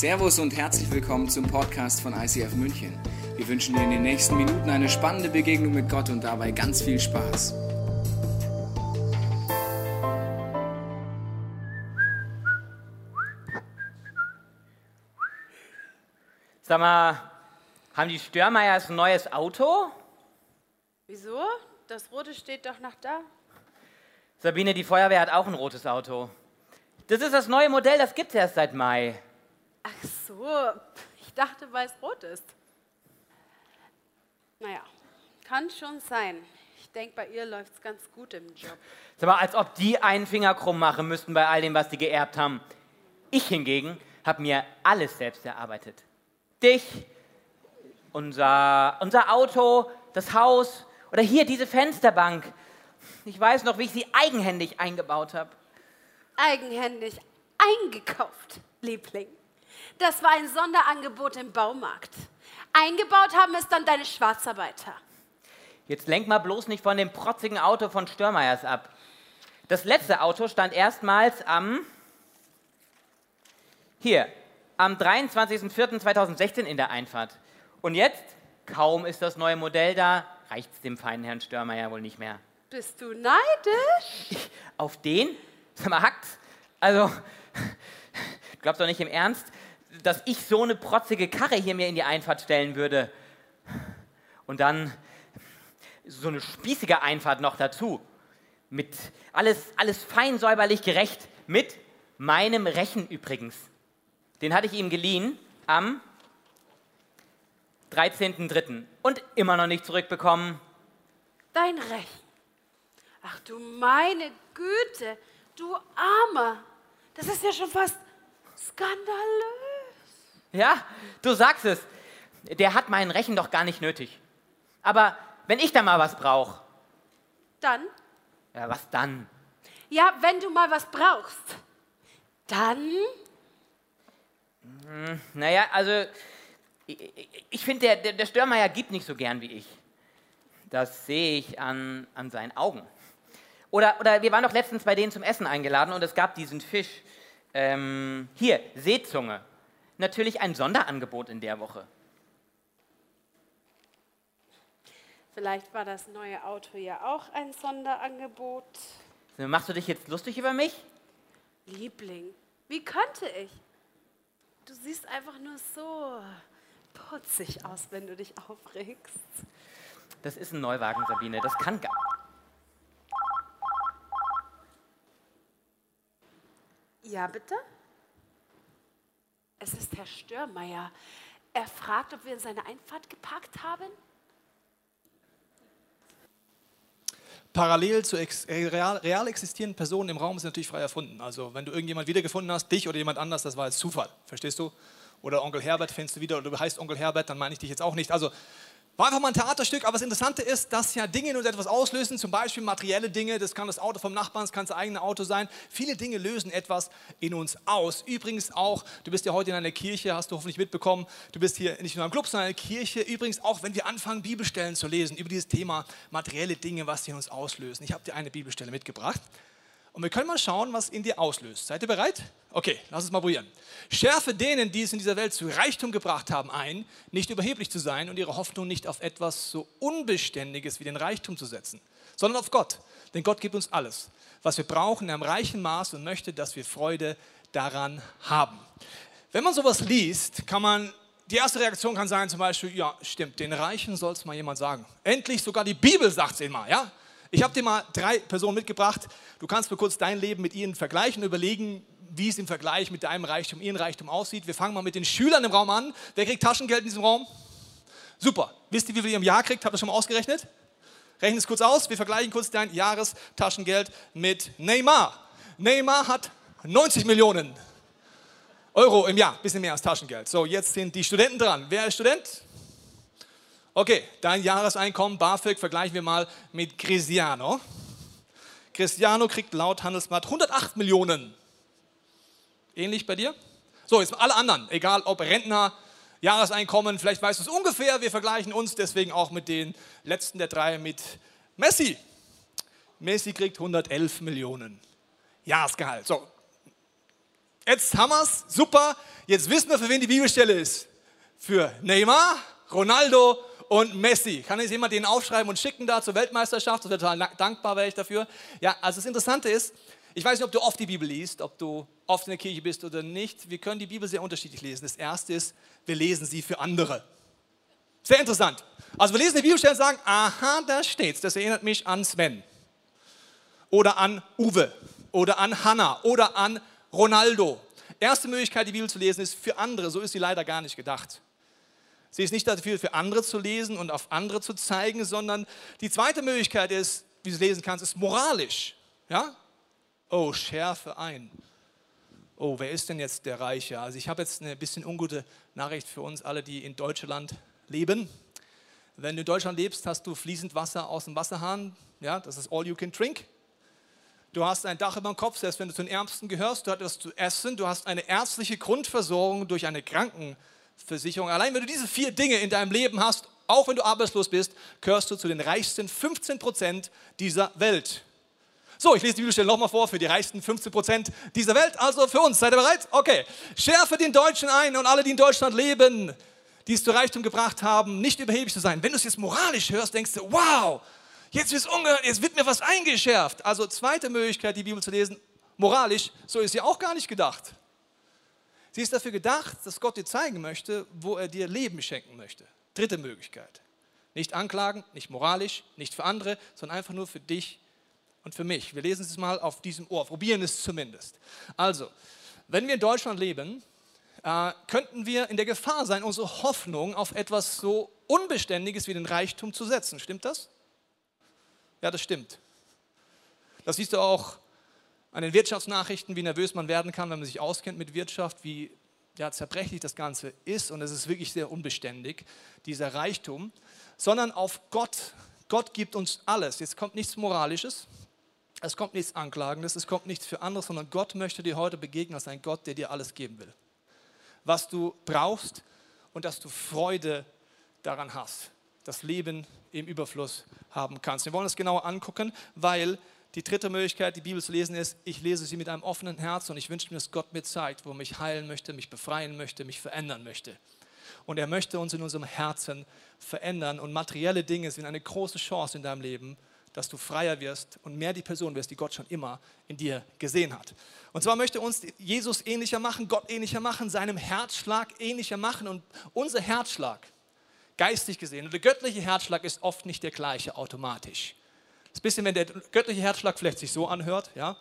Servus und herzlich willkommen zum Podcast von ICF München. Wir wünschen dir in den nächsten Minuten eine spannende Begegnung mit Gott und dabei ganz viel Spaß. Sag mal, haben die Störmeiers ein neues Auto? Wieso? Das rote steht doch noch da. Sabine, die Feuerwehr hat auch ein rotes Auto. Das ist das neue Modell, das gibt's erst seit Mai. Ach so, ich dachte, weil es rot ist. Naja, kann schon sein. Ich denke, bei ihr läuft es ganz gut im Job. Sag mal, als ob die einen Finger krumm machen müssten bei all dem, was die geerbt haben. Ich hingegen habe mir alles selbst erarbeitet. Dich, unser, unser Auto, das Haus oder hier diese Fensterbank. Ich weiß noch, wie ich sie eigenhändig eingebaut habe. Eigenhändig eingekauft, Liebling. Das war ein Sonderangebot im Baumarkt. Eingebaut haben es dann deine Schwarzarbeiter. Jetzt lenk mal bloß nicht von dem protzigen Auto von Störmeiers ab. Das letzte Auto stand erstmals am hier, am 23.04.2016 in der Einfahrt. Und jetzt, kaum ist das neue Modell da, reicht's dem feinen Herrn Störmeier wohl nicht mehr. Bist du neidisch? Auf den? Sag mal, hackt's? Also, du glaubst doch nicht im Ernst, dass ich so eine protzige Karre hier mir in die Einfahrt stellen würde. Und dann so eine spießige Einfahrt noch dazu. Mit alles, alles fein säuberlich gerecht. Mit meinem Rechen übrigens. Den hatte ich ihm geliehen am 13.03. und immer noch nicht zurückbekommen. Dein Recht. Ach du meine Güte, du Armer. Das ist ja schon fast skandalös. Ja, du sagst es. Der hat meinen Rechen doch gar nicht nötig. Aber wenn ich da mal was brauche, Dann, ja, was dann? ja, wenn du mal was brauchst, dann Naja, also ich, ich finde, der, der, der Störmeier gibt nicht so gern wie ich. Das sehe ich an, an seinen Augen. Oder, oder wir waren doch letztens bei denen zum Essen eingeladen und es gab diesen Fisch. Ähm, hier, Seezunge. Natürlich ein Sonderangebot in der Woche. Vielleicht war das neue Auto ja auch ein Sonderangebot. Machst du dich jetzt lustig über mich? Liebling, wie könnte ich? Du siehst einfach nur so putzig aus, wenn du dich aufregst. Das ist ein Neuwagen, Sabine. Das kann gar. Ja, bitte? Es ist Herr Störmeier. Er fragt, ob wir in seine Einfahrt geparkt haben. Parallel zu real, real existierenden Personen im Raum ist natürlich frei erfunden. Also wenn du irgendjemand wiedergefunden hast, dich oder jemand anders, das war jetzt Zufall. Verstehst du? Oder Onkel Herbert findest du wieder oder du heißt Onkel Herbert, dann meine ich dich jetzt auch nicht. Also war einfach mal ein Theaterstück, aber das Interessante ist, dass ja Dinge in uns etwas auslösen, zum Beispiel materielle Dinge, das kann das Auto vom Nachbarn, das kann das eigene Auto sein. Viele Dinge lösen etwas in uns aus. Übrigens auch, du bist ja heute in einer Kirche, hast du hoffentlich mitbekommen, du bist hier nicht nur im Club, sondern in einer Kirche. Übrigens auch, wenn wir anfangen, Bibelstellen zu lesen über dieses Thema materielle Dinge, was sie in uns auslösen. Ich habe dir eine Bibelstelle mitgebracht. Und wir können mal schauen, was in dir auslöst. Seid ihr bereit? Okay, lass uns mal probieren. Schärfe denen, die es in dieser Welt zu Reichtum gebracht haben, ein, nicht überheblich zu sein und ihre Hoffnung nicht auf etwas so Unbeständiges wie den Reichtum zu setzen, sondern auf Gott. Denn Gott gibt uns alles, was wir brauchen, in einem reichen Maß und möchte, dass wir Freude daran haben. Wenn man sowas liest, kann man, die erste Reaktion kann sein zum Beispiel, ja, stimmt, den Reichen soll es mal jemand sagen. Endlich sogar die Bibel sagt es mal, ja? Ich habe dir mal drei Personen mitgebracht. Du kannst mir kurz dein Leben mit ihnen vergleichen und überlegen, wie es im Vergleich mit deinem Reichtum, ihrem Reichtum aussieht. Wir fangen mal mit den Schülern im Raum an. Wer kriegt Taschengeld in diesem Raum? Super. Wisst ihr, wie viel ihr im Jahr kriegt? Habt ihr schon mal ausgerechnet? Rechnen es kurz aus. Wir vergleichen kurz dein Jahrestaschengeld mit Neymar. Neymar hat 90 Millionen Euro im Jahr, bisschen mehr als Taschengeld. So, jetzt sind die Studenten dran. Wer ist Student? Okay, dein Jahreseinkommen, BAföG, vergleichen wir mal mit Cristiano. Cristiano kriegt laut Handelsblatt 108 Millionen. Ähnlich bei dir? So, jetzt alle anderen, egal ob Rentner, Jahreseinkommen, vielleicht weißt du es ungefähr, wir vergleichen uns deswegen auch mit den letzten der drei mit Messi. Messi kriegt 111 Millionen Jahresgehalt. So, Jetzt haben wir es, super. Jetzt wissen wir, für wen die Bibelstelle ist. Für Neymar, Ronaldo und Messi. Kann jetzt jemand den aufschreiben und schicken da zur Weltmeisterschaft? Das wäre total dankbar, wäre ich dafür. Ja, also das Interessante ist, ich weiß nicht, ob du oft die Bibel liest, ob du oft in der Kirche bist oder nicht. Wir können die Bibel sehr unterschiedlich lesen. Das erste ist, wir lesen sie für andere. Sehr interessant. Also wir lesen die Bibelstelle und sagen, aha, da steht's. Das erinnert mich an Sven. Oder an Uwe. Oder an Hannah. Oder an Ronaldo. Erste Möglichkeit, die Bibel zu lesen, ist für andere. So ist sie leider gar nicht gedacht. Sie ist nicht dafür, für andere zu lesen und auf andere zu zeigen, sondern die zweite Möglichkeit ist, wie du lesen kannst, ist moralisch. Ja? Oh, schärfe ein. Oh, wer ist denn jetzt der Reiche? Also ich habe jetzt eine bisschen ungute Nachricht für uns alle, die in Deutschland leben. Wenn du in Deutschland lebst, hast du fließend Wasser aus dem Wasserhahn. Ja, das ist all you can drink. Du hast ein Dach über dem Kopf, selbst wenn du zu den Ärmsten gehörst. Du hast etwas zu essen. Du hast eine ärztliche Grundversorgung durch eine Krankenversicherung. Allein wenn du diese vier Dinge in deinem Leben hast, auch wenn du arbeitslos bist, gehörst du zu den reichsten 15 Prozent dieser Welt. So, ich lese die Bibelstelle nochmal vor für die reichsten 15 Prozent dieser Welt. Also für uns. Seid ihr bereit? Okay. Schärfe den Deutschen ein und alle, die in Deutschland leben, die es zu Reichtum gebracht haben, nicht überheblich zu sein. Wenn du es jetzt moralisch hörst, denkst du, wow, Jetzt, jetzt wird mir was eingeschärft. Also zweite Möglichkeit, die Bibel zu lesen, moralisch, so ist sie auch gar nicht gedacht. Sie ist dafür gedacht, dass Gott dir zeigen möchte, wo er dir Leben schenken möchte. Dritte Möglichkeit. Nicht anklagen, nicht moralisch, nicht für andere, sondern einfach nur für dich und für mich. Wir lesen es mal auf diesem Ohr, probieren es zumindest. Also, wenn wir in Deutschland leben, äh, könnten wir in der Gefahr sein, unsere Hoffnung auf etwas so Unbeständiges wie den Reichtum zu setzen. Stimmt das? Ja, das stimmt. Das siehst du auch an den Wirtschaftsnachrichten, wie nervös man werden kann, wenn man sich auskennt mit Wirtschaft, wie ja, zerbrechlich das Ganze ist. Und es ist wirklich sehr unbeständig, dieser Reichtum. Sondern auf Gott. Gott gibt uns alles. Jetzt kommt nichts Moralisches, es kommt nichts Anklagendes, es kommt nichts für andere, sondern Gott möchte dir heute begegnen als ein Gott, der dir alles geben will. Was du brauchst und dass du Freude daran hast. Das Leben im Überfluss haben kannst. Wir wollen es genauer angucken, weil die dritte Möglichkeit, die Bibel zu lesen, ist, ich lese sie mit einem offenen Herz und ich wünsche mir, dass Gott mir zeigt, wo er mich heilen möchte, mich befreien möchte, mich verändern möchte. Und er möchte uns in unserem Herzen verändern und materielle Dinge sind eine große Chance in deinem Leben, dass du freier wirst und mehr die Person wirst, die Gott schon immer in dir gesehen hat. Und zwar möchte uns Jesus ähnlicher machen, Gott ähnlicher machen, seinem Herzschlag ähnlicher machen und unser Herzschlag, geistig gesehen. Und der göttliche Herzschlag ist oft nicht der gleiche automatisch. Das ist ein bisschen, wenn der göttliche Herzschlag vielleicht sich so anhört, ja,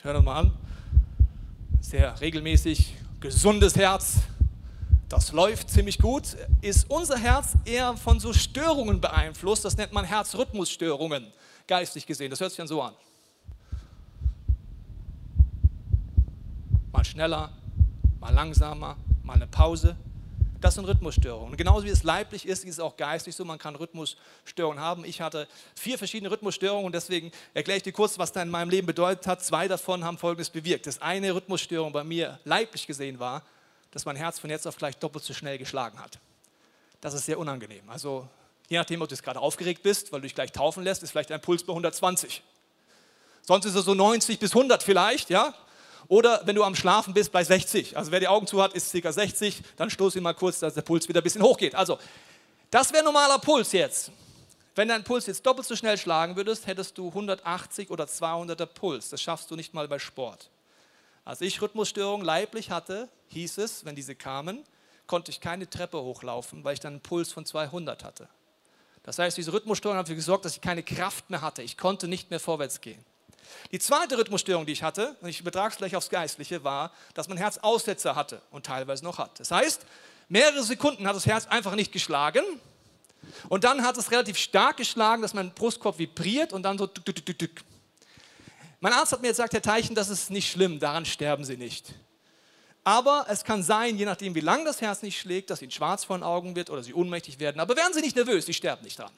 hör doch mal an, sehr regelmäßig, gesundes Herz, das läuft ziemlich gut, ist unser Herz eher von so Störungen beeinflusst, das nennt man Herzrhythmusstörungen, geistig gesehen, das hört sich dann so an. Mal schneller, mal langsamer, mal eine Pause, das sind Rhythmusstörungen. Und genauso wie es leiblich ist, ist es auch geistig so. Man kann Rhythmusstörungen haben. Ich hatte vier verschiedene Rhythmusstörungen und deswegen erkläre ich dir kurz, was da in meinem Leben bedeutet hat. Zwei davon haben Folgendes bewirkt. Das eine Rhythmusstörung bei mir leiblich gesehen war, dass mein Herz von jetzt auf gleich doppelt so schnell geschlagen hat. Das ist sehr unangenehm. Also je nachdem, ob du jetzt gerade aufgeregt bist, weil du dich gleich taufen lässt, ist vielleicht dein Puls bei 120. Sonst ist er so 90 bis 100 vielleicht, ja. Oder wenn du am Schlafen bist, bei 60. Also wer die Augen zu hat, ist ca. 60. Dann stoß ihn mal kurz, dass der Puls wieder ein bisschen hochgeht. Also, das wäre normaler Puls jetzt. Wenn dein Puls jetzt doppelt so schnell schlagen würdest, hättest du 180 oder 200er Puls. Das schaffst du nicht mal bei Sport. Als ich Rhythmusstörungen leiblich hatte, hieß es, wenn diese kamen, konnte ich keine Treppe hochlaufen, weil ich dann einen Puls von 200 hatte. Das heißt, diese Rhythmusstörungen haben dafür gesorgt, dass ich keine Kraft mehr hatte. Ich konnte nicht mehr vorwärts gehen. Die zweite Rhythmusstörung, die ich hatte, und ich übertrage es gleich aufs Geistliche, war, dass mein Herz Aussetzer hatte und teilweise noch hat. Das heißt, mehrere Sekunden hat das Herz einfach nicht geschlagen und dann hat es relativ stark geschlagen, dass mein Brustkorb vibriert und dann so tuk, tuk, tuk, tuk. Mein Arzt hat mir gesagt, Herr Teichen, das ist nicht schlimm, daran sterben Sie nicht. Aber es kann sein, je nachdem, wie lange das Herz nicht schlägt, dass Ihnen schwarz vor den Augen wird oder Sie ohnmächtig werden. Aber werden Sie nicht nervös, Sie sterben nicht dran.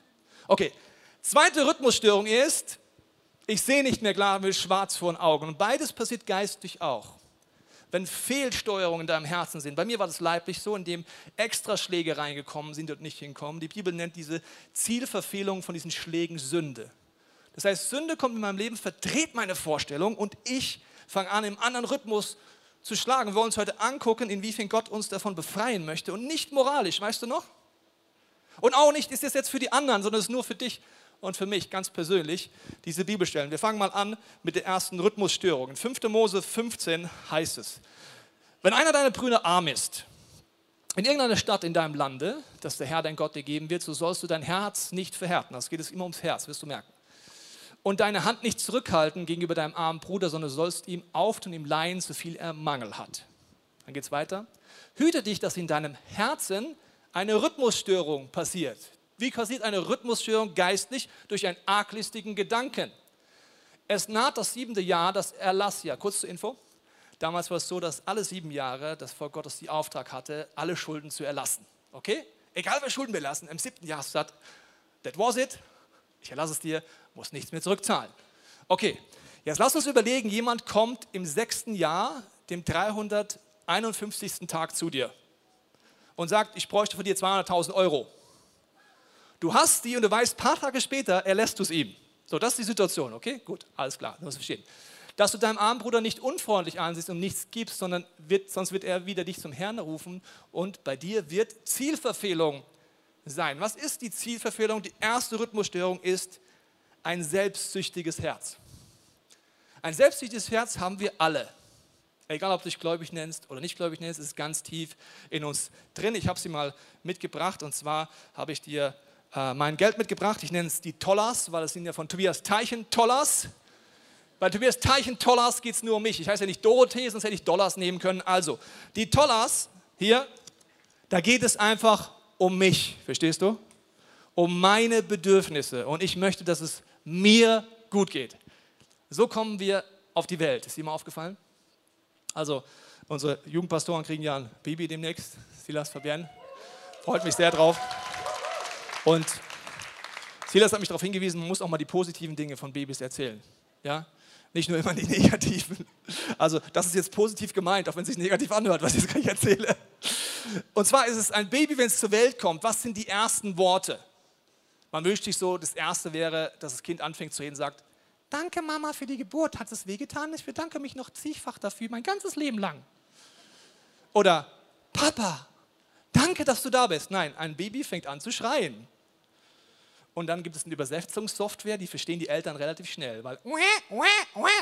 Okay, zweite Rhythmusstörung ist, ich sehe nicht mehr klar, mir schwarz vor den Augen. Und beides passiert geistig auch. Wenn Fehlsteuerungen in deinem Herzen sind, bei mir war das leiblich so, indem extra Schläge reingekommen sind und nicht hinkommen. Die Bibel nennt diese Zielverfehlung von diesen Schlägen Sünde. Das heißt, Sünde kommt in meinem Leben, verdreht meine Vorstellung und ich fange an, im anderen Rhythmus zu schlagen. Wir wollen uns heute angucken, inwiefern Gott uns davon befreien möchte und nicht moralisch, weißt du noch? Und auch nicht ist es jetzt für die anderen, sondern es ist nur für dich und für mich ganz persönlich, diese Bibelstellen. Wir fangen mal an mit der ersten Rhythmusstörung. In 5. Mose 15 heißt es, wenn einer deiner Brüder arm ist, in irgendeiner Stadt in deinem Lande, das der Herr dein Gott dir geben wird, so sollst du dein Herz nicht verhärten. Das geht es immer ums Herz, wirst du merken. Und deine Hand nicht zurückhalten gegenüber deinem armen Bruder, sondern sollst ihm auftun, ihm leihen, so viel er Mangel hat. Dann geht es weiter. Hüte dich, dass in deinem Herzen eine Rhythmusstörung passiert. Wie passiert eine Rhythmusstörung geistlich? Durch einen arglistigen Gedanken. Es naht das siebente Jahr, das Erlassjahr. Kurz zur Info. Damals war es so, dass alle sieben Jahre das Volk Gottes die Auftrag hatte, alle Schulden zu erlassen. Okay? Egal wer Schulden wir lassen, im siebten Jahr sagt, that was it, ich erlasse es dir, muss nichts mehr zurückzahlen. Okay, jetzt lass uns überlegen, jemand kommt im sechsten Jahr, dem 351. Tag zu dir und sagt, ich bräuchte von dir 200.000 Euro. Du hast die und du weißt, paar Tage später erlässt du es ihm. So, das ist die Situation, okay? Gut, alles klar, du musst verstehen. Dass du deinem armen Bruder nicht unfreundlich ansiehst und nichts gibst, sondern wird, sonst wird er wieder dich zum Herrn rufen und bei dir wird Zielverfehlung sein. Was ist die Zielverfehlung? Die erste Rhythmusstörung ist ein selbstsüchtiges Herz. Ein selbstsüchtiges Herz haben wir alle. Egal, ob du dich gläubig nennst oder nicht gläubig nennst, ist ganz tief in uns drin. Ich habe sie mal mitgebracht und zwar habe ich dir äh, mein Geld mitgebracht. Ich nenne es die Tollers, weil es sind ja von Tobias Teichen Tollers. Bei Tobias Teichen Tollers geht es nur um mich. Ich heiße ja nicht Dorothee, sonst hätte ich Dollars nehmen können. Also, die Tollers hier, da geht es einfach um mich. Verstehst du? Um meine Bedürfnisse. Und ich möchte, dass es mir gut geht. So kommen wir auf die Welt. Ist dir mal aufgefallen? Also, unsere Jugendpastoren kriegen ja ein Baby demnächst. Silas Fabian. Freut mich sehr drauf. Und Silas hat mich darauf hingewiesen, man muss auch mal die positiven Dinge von Babys erzählen. Ja? Nicht nur immer die negativen. Also, das ist jetzt positiv gemeint, auch wenn es sich negativ anhört, was ich jetzt gleich erzähle. Und zwar ist es ein Baby, wenn es zur Welt kommt. Was sind die ersten Worte? Man wünscht sich so, das erste wäre, dass das Kind anfängt zu reden und sagt: Danke, Mama, für die Geburt. Hat es wehgetan? Ich bedanke mich noch zigfach dafür, mein ganzes Leben lang. Oder Papa, danke, dass du da bist. Nein, ein Baby fängt an zu schreien. Und dann gibt es eine Übersetzungssoftware, die verstehen die Eltern relativ schnell, weil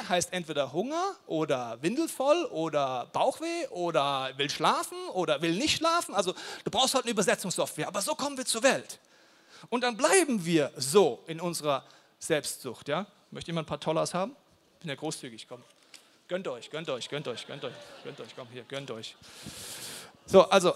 heißt entweder Hunger oder windelvoll oder Bauchweh oder will schlafen oder will nicht schlafen. Also du brauchst halt eine Übersetzungssoftware. Aber so kommen wir zur Welt. Und dann bleiben wir so in unserer Selbstsucht. Ja? Möchte jemand ein paar Tollers haben? Bin ja großzügig, komm. Gönnt euch, gönnt euch, gönnt euch, gönnt euch, gönnt euch, komm hier, gönnt euch. So, also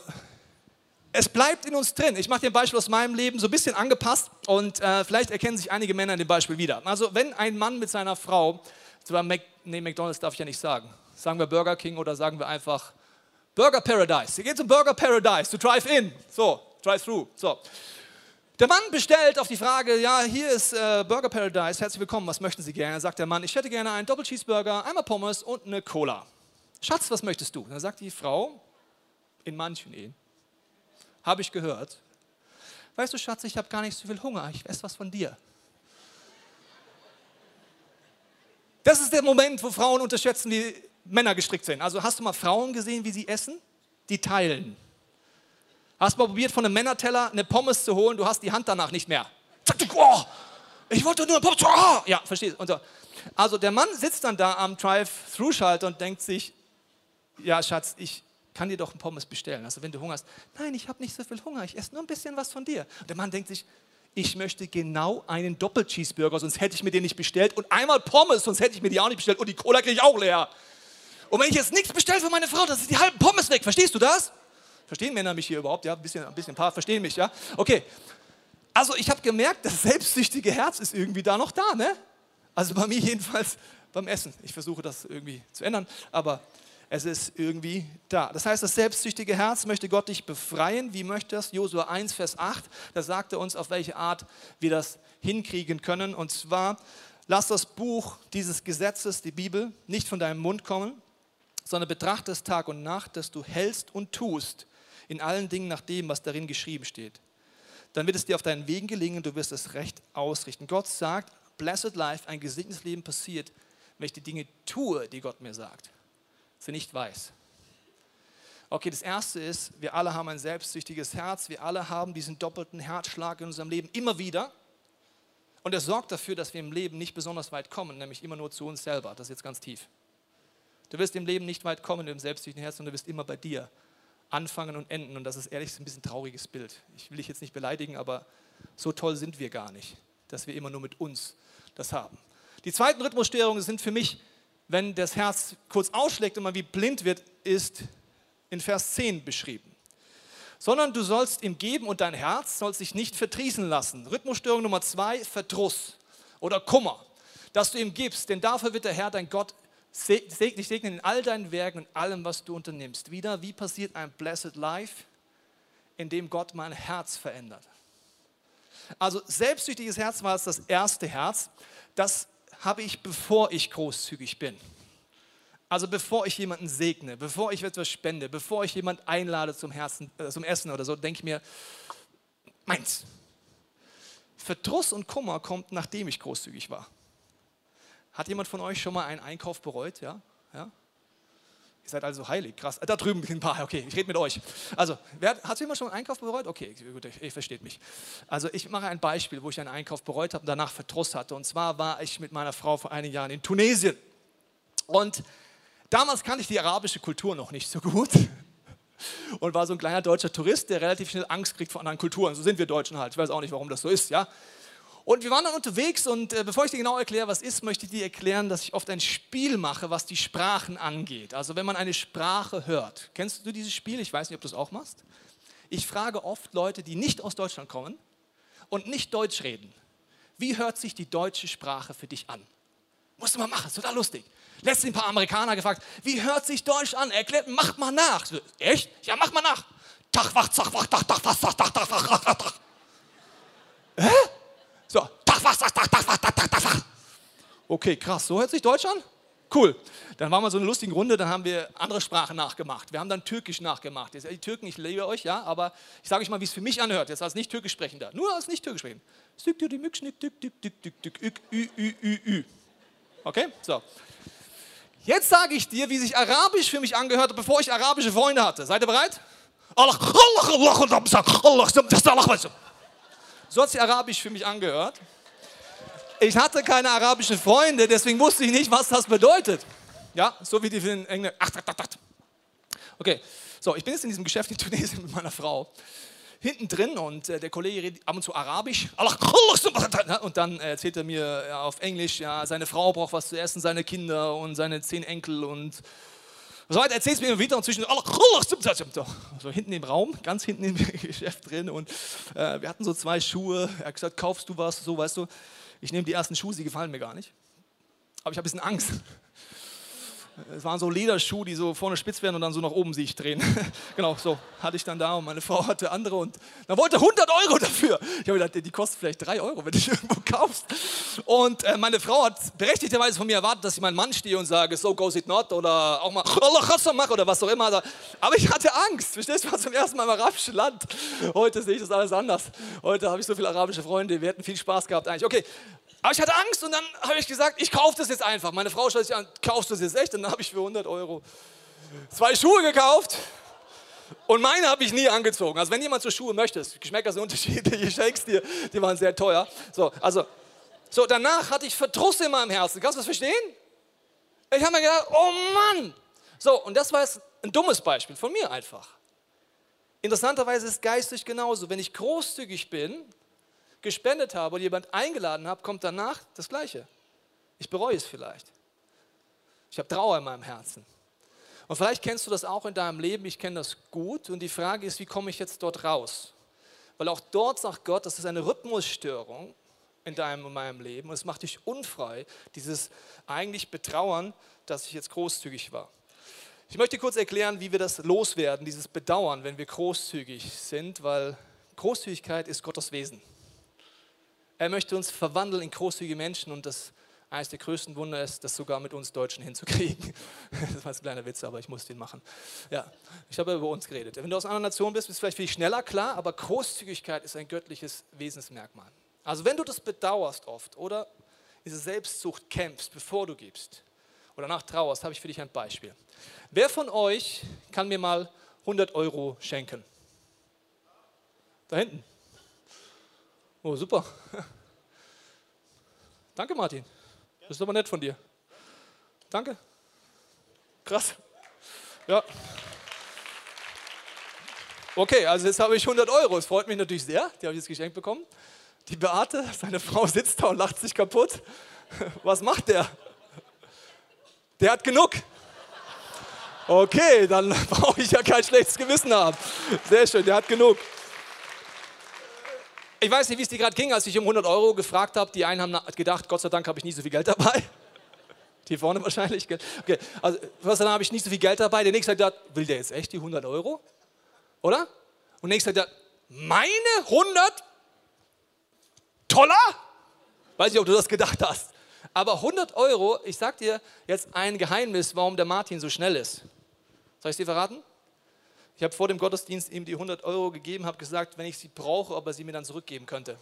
es bleibt in uns drin. Ich mache dir ein Beispiel aus meinem Leben so ein bisschen angepasst und äh, vielleicht erkennen sich einige Männer in dem Beispiel wieder. Also wenn ein Mann mit seiner Frau, zwar Mac, nee, McDonald's darf ich ja nicht sagen, sagen wir Burger King oder sagen wir einfach Burger Paradise. Sie geht zum Burger Paradise, zu Drive-In, so, Drive-Thru, so. Der Mann bestellt auf die Frage, ja, hier ist äh, Burger Paradise, herzlich willkommen, was möchten Sie gerne? Sagt der Mann, ich hätte gerne einen Double Cheeseburger, einmal Pommes und eine Cola. Schatz, was möchtest du? Dann sagt die Frau, in manchen Ehen, habe ich gehört. Weißt du, Schatz, ich habe gar nicht so viel Hunger, ich esse was von dir. Das ist der Moment, wo Frauen unterschätzen, wie Männer gestrickt sind. Also hast du mal Frauen gesehen, wie sie essen? Die teilen. Hast du mal probiert, von einem Männerteller eine Pommes zu holen, du hast die Hand danach nicht mehr. Oh, ich wollte nur eine Pommes. Oh. Ja, verstehst du? Also der Mann sitzt dann da am Drive-Thru-Schalter und denkt sich, ja Schatz, ich, kann dir doch ein Pommes bestellen. Also wenn du Hunger hast, nein, ich habe nicht so viel Hunger, ich esse nur ein bisschen was von dir. Und der Mann denkt sich, ich möchte genau einen Doppel-Cheeseburger, sonst hätte ich mir den nicht bestellt. Und einmal Pommes, sonst hätte ich mir die auch nicht bestellt. Und die Cola kriege ich auch leer. Und wenn ich jetzt nichts bestelle für meine Frau, dann ist die halben Pommes weg. Verstehst du das? Verstehen Männer mich hier überhaupt? Ja, ein bisschen, ein bisschen, paar verstehen mich, ja? Okay. Also ich habe gemerkt, das selbstsüchtige Herz ist irgendwie da noch da, ne? Also bei mir jedenfalls beim Essen. Ich versuche das irgendwie zu ändern, aber es ist irgendwie da. Das heißt, das selbstsüchtige Herz möchte Gott dich befreien. Wie möchte das? Josua 1, Vers 8, da sagt er uns, auf welche Art wir das hinkriegen können. Und zwar, lass das Buch dieses Gesetzes, die Bibel, nicht von deinem Mund kommen, sondern betrachte es Tag und Nacht, dass du hältst und tust in allen Dingen nach dem, was darin geschrieben steht. Dann wird es dir auf deinen Wegen gelingen, du wirst es recht ausrichten. Gott sagt, blessed life, ein gesegnetes Leben passiert, wenn ich die Dinge tue, die Gott mir sagt. Sie nicht weiß. Okay, das erste ist, wir alle haben ein selbstsüchtiges Herz, wir alle haben diesen doppelten Herzschlag in unserem Leben immer wieder. Und er sorgt dafür, dass wir im Leben nicht besonders weit kommen, nämlich immer nur zu uns selber. Das ist jetzt ganz tief. Du wirst im Leben nicht weit kommen im selbstsüchtigen Herz, sondern du wirst immer bei dir anfangen und enden. Und das ist ehrlich ein bisschen trauriges Bild. Ich will dich jetzt nicht beleidigen, aber so toll sind wir gar nicht, dass wir immer nur mit uns das haben. Die zweiten Rhythmusstörungen sind für mich, wenn das Herz kurz ausschlägt und man wie blind wird, ist in Vers 10 beschrieben. Sondern du sollst ihm geben und dein Herz soll sich nicht verdrießen lassen. Rhythmusstörung Nummer zwei, Verdruss oder Kummer, dass du ihm gibst, denn dafür wird der Herr dein Gott dich segnen in all deinen Werken und allem, was du unternimmst. Wieder, wie passiert ein Blessed Life? Indem Gott mein Herz verändert. Also selbstsüchtiges Herz war es das erste Herz. Das habe ich, bevor ich großzügig bin. Also bevor ich jemanden segne, bevor ich etwas spende, bevor ich jemanden einlade zum, Herzen, äh, zum Essen oder so, denke ich mir, meins. Verdruss und Kummer kommt, nachdem ich großzügig war. Hat jemand von euch schon mal einen Einkauf bereut? Ja? ja? Ihr seid also heilig, krass. Da drüben ein paar, okay, ich rede mit euch. Also, wer, hat jemand schon einen Einkauf bereut? Okay, gut, ihr versteht mich. Also, ich mache ein Beispiel, wo ich einen Einkauf bereut habe und danach Verdruss hatte. Und zwar war ich mit meiner Frau vor einigen Jahren in Tunesien. Und damals kannte ich die arabische Kultur noch nicht so gut. Und war so ein kleiner deutscher Tourist, der relativ schnell Angst kriegt vor anderen Kulturen. So sind wir Deutschen halt. Ich weiß auch nicht, warum das so ist, ja. Und wir waren dann unterwegs und äh, bevor ich dir genau erkläre, was ist, möchte ich dir erklären, dass ich oft ein Spiel mache, was die Sprachen angeht. Also wenn man eine Sprache hört. Kennst du dieses Spiel? Ich weiß nicht, ob du es auch machst. Ich frage oft Leute, die nicht aus Deutschland kommen und nicht Deutsch reden. Wie hört sich die deutsche Sprache für dich an? Musst du mal machen, ist total lustig. Letztens ein paar Amerikaner gefragt, wie hört sich Deutsch an? Erklärt, macht mal nach. So, Echt? Ja, mach mal nach. Tag, wach, zach, wach, tach, tach, wach, tach, tach, tach, wach, tach, tach. Hä? Tag, was, Tag, Tag, Tag, Tag, Tag, Tag. Okay, krass, so hört sich Deutsch an? Cool. Dann waren wir so eine lustige Runde, dann haben wir andere Sprachen nachgemacht. Wir haben dann Türkisch nachgemacht. Jetzt, die Türken, ich liebe euch, ja, aber ich sage euch mal, wie es für mich anhört, jetzt als nicht Türkisch sprechender. Nur als nicht Türkisch sprechender. Okay, so. Jetzt sage ich dir, wie sich Arabisch für mich angehört, bevor ich arabische Freunde hatte. Seid ihr bereit? So hat sich Arabisch für mich angehört. Ich hatte keine arabischen Freunde, deswegen wusste ich nicht, was das bedeutet. Ja, so wie die in Englisch. Ach. Okay, so, ich bin jetzt in diesem Geschäft in Tunesien mit meiner Frau. Hinten drin und äh, der Kollege redet ab und zu Arabisch. Und dann erzählt er mir ja, auf Englisch, ja, seine Frau braucht was zu essen, seine Kinder und seine zehn Enkel und so weiter erzählt es mir immer wieder und zwischen so hinten im Raum, ganz hinten im Geschäft drin und äh, wir hatten so zwei Schuhe. Er hat gesagt, kaufst du was? So, weißt du, ich nehme die ersten Schuhe, sie gefallen mir gar nicht. Aber ich habe ein bisschen Angst. Es waren so Lederschuhe, die so vorne spitz werden und dann so nach oben sich drehen. genau, so hatte ich dann da und meine Frau hatte andere und dann wollte 100 Euro dafür. Ich habe gedacht, die kosten vielleicht 3 Euro, wenn du irgendwo kaufst. Und äh, meine Frau hat berechtigterweise von mir erwartet, dass ich meinen Mann stehe und sage, so goes it not oder auch mal Allah oder was auch immer. Aber ich hatte Angst. Verstehst du, ich war zum ersten Mal im arabischen Land. Heute sehe ich das alles anders. Heute habe ich so viele arabische Freunde, wir hätten viel Spaß gehabt eigentlich. Okay, aber ich hatte Angst und dann habe ich gesagt, ich kaufe das jetzt einfach. Meine Frau schaut sich an, kaufst du das jetzt echt? Und dann habe ich für 100 Euro zwei Schuhe gekauft. Und meine habe ich nie angezogen. Also wenn jemand so Schuhe möchte, Geschmäcker sind unterschiedlich, ich schenk's dir, die waren sehr teuer. So, also, so danach hatte ich Verdruss in meinem Herzen. Kannst du das verstehen? Ich habe mir gedacht, oh Mann. So, und das war jetzt ein dummes Beispiel von mir einfach. Interessanterweise ist geistig genauso. Wenn ich großzügig bin, gespendet habe oder jemand eingeladen habe, kommt danach das Gleiche. Ich bereue es vielleicht. Ich habe Trauer in meinem Herzen. Und vielleicht kennst du das auch in deinem Leben, ich kenne das gut. Und die Frage ist, wie komme ich jetzt dort raus? Weil auch dort sagt Gott, das ist eine Rhythmusstörung in deinem und meinem Leben. Und es macht dich unfrei, dieses eigentlich Betrauern, dass ich jetzt großzügig war. Ich möchte kurz erklären, wie wir das loswerden, dieses Bedauern, wenn wir großzügig sind, weil Großzügigkeit ist Gottes Wesen. Er möchte uns verwandeln in großzügige Menschen und das eines der größten Wunder ist, das sogar mit uns Deutschen hinzukriegen. Das war ein kleiner Witz, aber ich muss den machen. Ja, ich habe über uns geredet. Wenn du aus einer Nation bist, bist du vielleicht viel schneller klar, aber Großzügigkeit ist ein göttliches Wesensmerkmal. Also wenn du das bedauerst oft oder diese Selbstsucht kämpfst, bevor du gibst oder nach trauerst, habe ich für dich ein Beispiel. Wer von euch kann mir mal 100 Euro schenken? Da hinten. Oh, super. Danke, Martin. Das ist aber nett von dir. Danke. Krass. Ja. Okay, also jetzt habe ich 100 Euro. Es freut mich natürlich sehr. Die habe ich jetzt geschenkt bekommen. Die Beate, seine Frau, sitzt da und lacht sich kaputt. Was macht der? Der hat genug. Okay, dann brauche ich ja kein schlechtes Gewissen haben. Sehr schön, der hat genug. Ich weiß nicht, wie es dir gerade ging, als ich um 100 Euro gefragt habe. Die einen haben gedacht, Gott sei Dank habe ich nie so viel Geld dabei. Die vorne wahrscheinlich. Okay, also was dann habe ich nicht so viel Geld dabei. Der nächste hat gedacht, will der jetzt echt die 100 Euro? Oder? Und der nächste hat gedacht, meine 100 Dollar? Weiß nicht, ob du das gedacht hast. Aber 100 Euro, ich sag dir jetzt ein Geheimnis, warum der Martin so schnell ist. Soll ich es dir verraten? Ich habe vor dem Gottesdienst ihm die 100 Euro gegeben, habe gesagt, wenn ich sie brauche, ob er sie mir dann zurückgeben könnte.